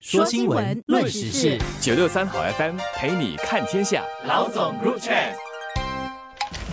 说新闻，论时事，九六三好 FM 陪你看天下。老总 Group Chat，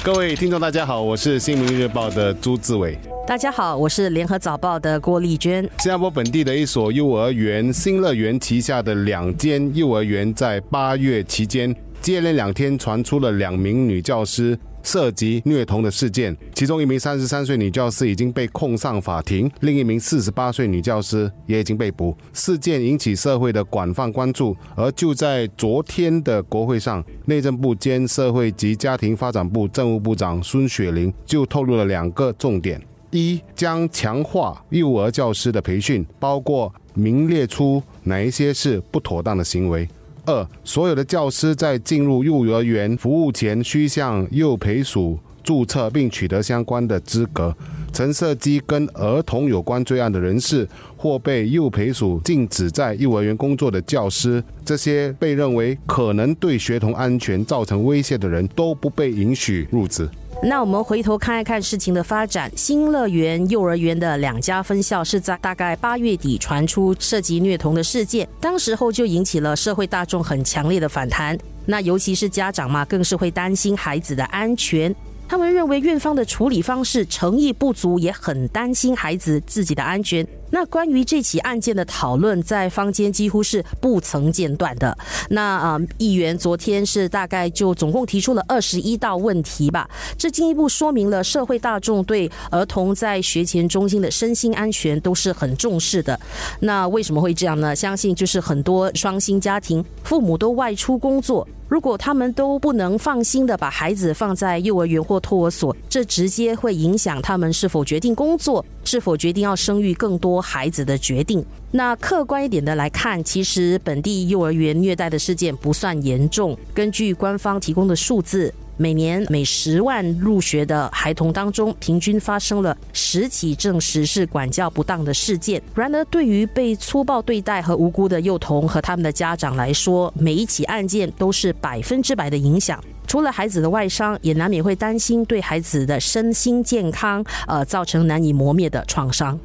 各位听众，大家好，我是新民日报的朱志伟。大家好，我是联合早报的郭丽娟。新加坡本地的一所幼儿园新乐园旗下的两间幼儿园，在八月期间接连两天传出了两名女教师。涉及虐童的事件，其中一名三十三岁女教师已经被控上法庭，另一名四十八岁女教师也已经被捕。事件引起社会的广泛关注，而就在昨天的国会上，内政部兼社会及家庭发展部政务部长孙雪玲就透露了两个重点：一将强化幼儿教师的培训，包括明列出哪一些是不妥当的行为。二，所有的教师在进入幼儿园服务前，需向幼培署注册并取得相关的资格。曾涉及跟儿童有关罪案的人士，或被幼培署禁止在幼儿园工作的教师，这些被认为可能对学童安全造成威胁的人，都不被允许入职。那我们回头看一看事情的发展，新乐园幼儿园的两家分校是在大概八月底传出涉及虐童的事件，当时候就引起了社会大众很强烈的反弹。那尤其是家长嘛，更是会担心孩子的安全。他们认为院方的处理方式诚意不足，也很担心孩子自己的安全。那关于这起案件的讨论，在坊间几乎是不曾间断的。那啊，议员昨天是大概就总共提出了二十一道问题吧，这进一步说明了社会大众对儿童在学前中心的身心安全都是很重视的。那为什么会这样呢？相信就是很多双薪家庭，父母都外出工作。如果他们都不能放心的把孩子放在幼儿园或托儿所，这直接会影响他们是否决定工作，是否决定要生育更多孩子的决定。那客观一点的来看，其实本地幼儿园虐待的事件不算严重。根据官方提供的数字。每年每十万入学的孩童当中，平均发生了十起证实是管教不当的事件。然而，对于被粗暴对待和无辜的幼童和他们的家长来说，每一起案件都是百分之百的影响。除了孩子的外伤，也难免会担心对孩子的身心健康，呃，造成难以磨灭的创伤。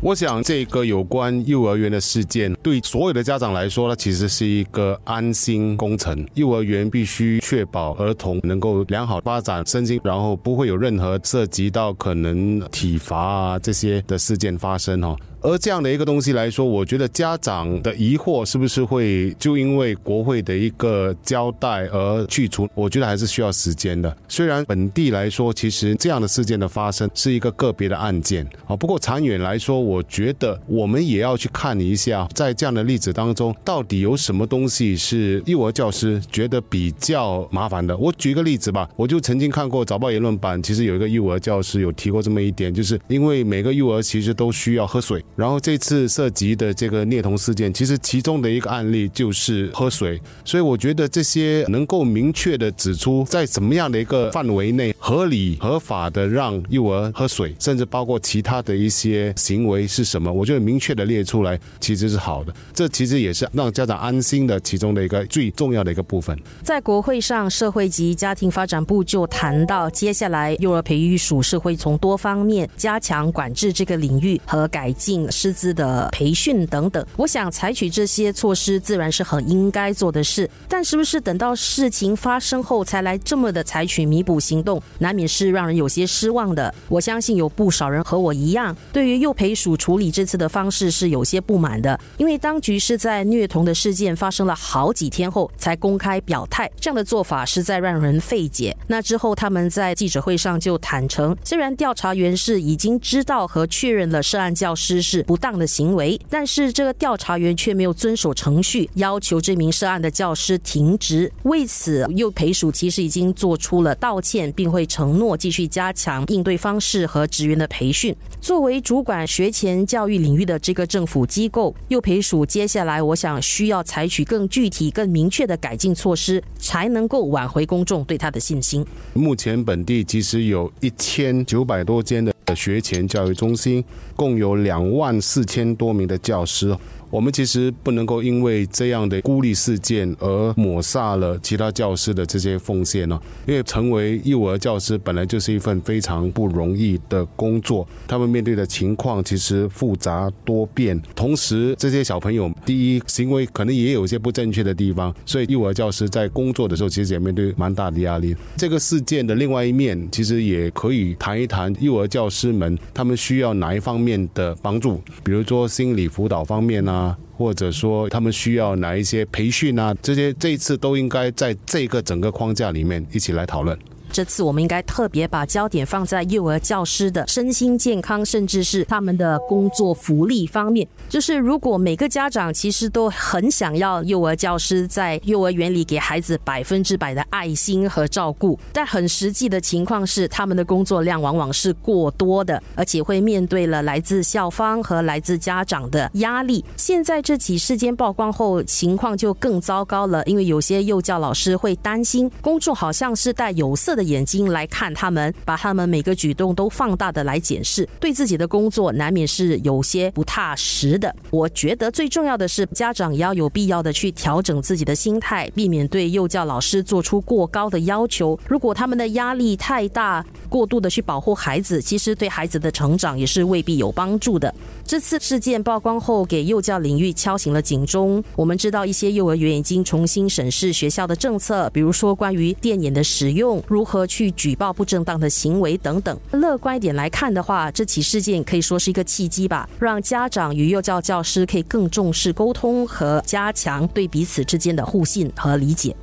我想，这个有关幼儿园的事件，对所有的家长来说，它其实是一个安心工程。幼儿园必须确保儿童能够良好发展身心，然后不会有任何涉及到可能体罚啊这些的事件发生哦。而这样的一个东西来说，我觉得家长的疑惑是不是会就因为国会的一个交代而去除？我觉得还是需要时间的。虽然本地来说，其实这样的事件的发生是一个个别的案件啊，不过长远来说，我觉得我们也要去看一下，在这样的例子当中，到底有什么东西是幼儿教师觉得比较麻烦的。我举一个例子吧，我就曾经看过早报言论版，其实有一个幼儿教师有提过这么一点，就是因为每个幼儿其实都需要喝水。然后这次涉及的这个虐童事件，其实其中的一个案例就是喝水，所以我觉得这些能够明确的指出在什么样的一个范围内合理合法的让幼儿喝水，甚至包括其他的一些行为是什么，我觉得明确的列出来其实是好的。这其实也是让家长安心的其中的一个最重要的一个部分。在国会上，社会及家庭发展部就谈到，接下来幼儿培育署是会从多方面加强管制这个领域和改进。师资的培训等等，我想采取这些措施自然是很应该做的事。但是不是等到事情发生后才来这么的采取弥补行动，难免是让人有些失望的。我相信有不少人和我一样，对于幼培署处理这次的方式是有些不满的。因为当局是在虐童的事件发生了好几天后才公开表态，这样的做法实在让人费解。那之后他们在记者会上就坦诚，虽然调查员是已经知道和确认了涉案教师是。不当的行为，但是这个调查员却没有遵守程序，要求这名涉案的教师停职。为此，幼培署其实已经做出了道歉，并会承诺继续加强应对方式和职员的培训。作为主管学前教育领域的这个政府机构，幼培署接下来我想需要采取更具体、更明确的改进措施，才能够挽回公众对他的信心。目前本地其实有一千九百多间的。学前教育中心共有两万四千多名的教师。我们其实不能够因为这样的孤立事件而抹煞了其他教师的这些奉献呢。因为成为幼儿教师本来就是一份非常不容易的工作，他们面对的情况其实复杂多变。同时，这些小朋友第一行为可能也有些不正确的地方，所以幼儿教师在工作的时候其实也面对蛮大的压力。这个事件的另外一面，其实也可以谈一谈幼儿教师们他们需要哪一方面的帮助，比如说心理辅导方面啊。啊或者说他们需要哪一些培训啊？这些这一次都应该在这个整个框架里面一起来讨论。这次我们应该特别把焦点放在幼儿教师的身心健康，甚至是他们的工作福利方面。就是如果每个家长其实都很想要幼儿教师在幼儿园里给孩子百分之百的爱心和照顾，但很实际的情况是，他们的工作量往往是过多的，而且会面对了来自校方和来自家长的压力。现在这起事件曝光后，情况就更糟糕了，因为有些幼教老师会担心公众好像是带有色。的眼睛来看他们，把他们每个举动都放大的来检视，对自己的工作难免是有些不踏实的。我觉得最重要的是，家长也要有必要的去调整自己的心态，避免对幼教老师做出过高的要求。如果他们的压力太大，过度的去保护孩子，其实对孩子的成长也是未必有帮助的。这次事件曝光后，给幼教领域敲醒了警钟。我们知道一些幼儿园已经重新审视学校的政策，比如说关于电眼的使用，如何去举报不正当的行为等等。乐观一点来看的话，这起事件可以说是一个契机吧，让家长与幼教教师可以更重视沟通和加强对彼此之间的互信和理解。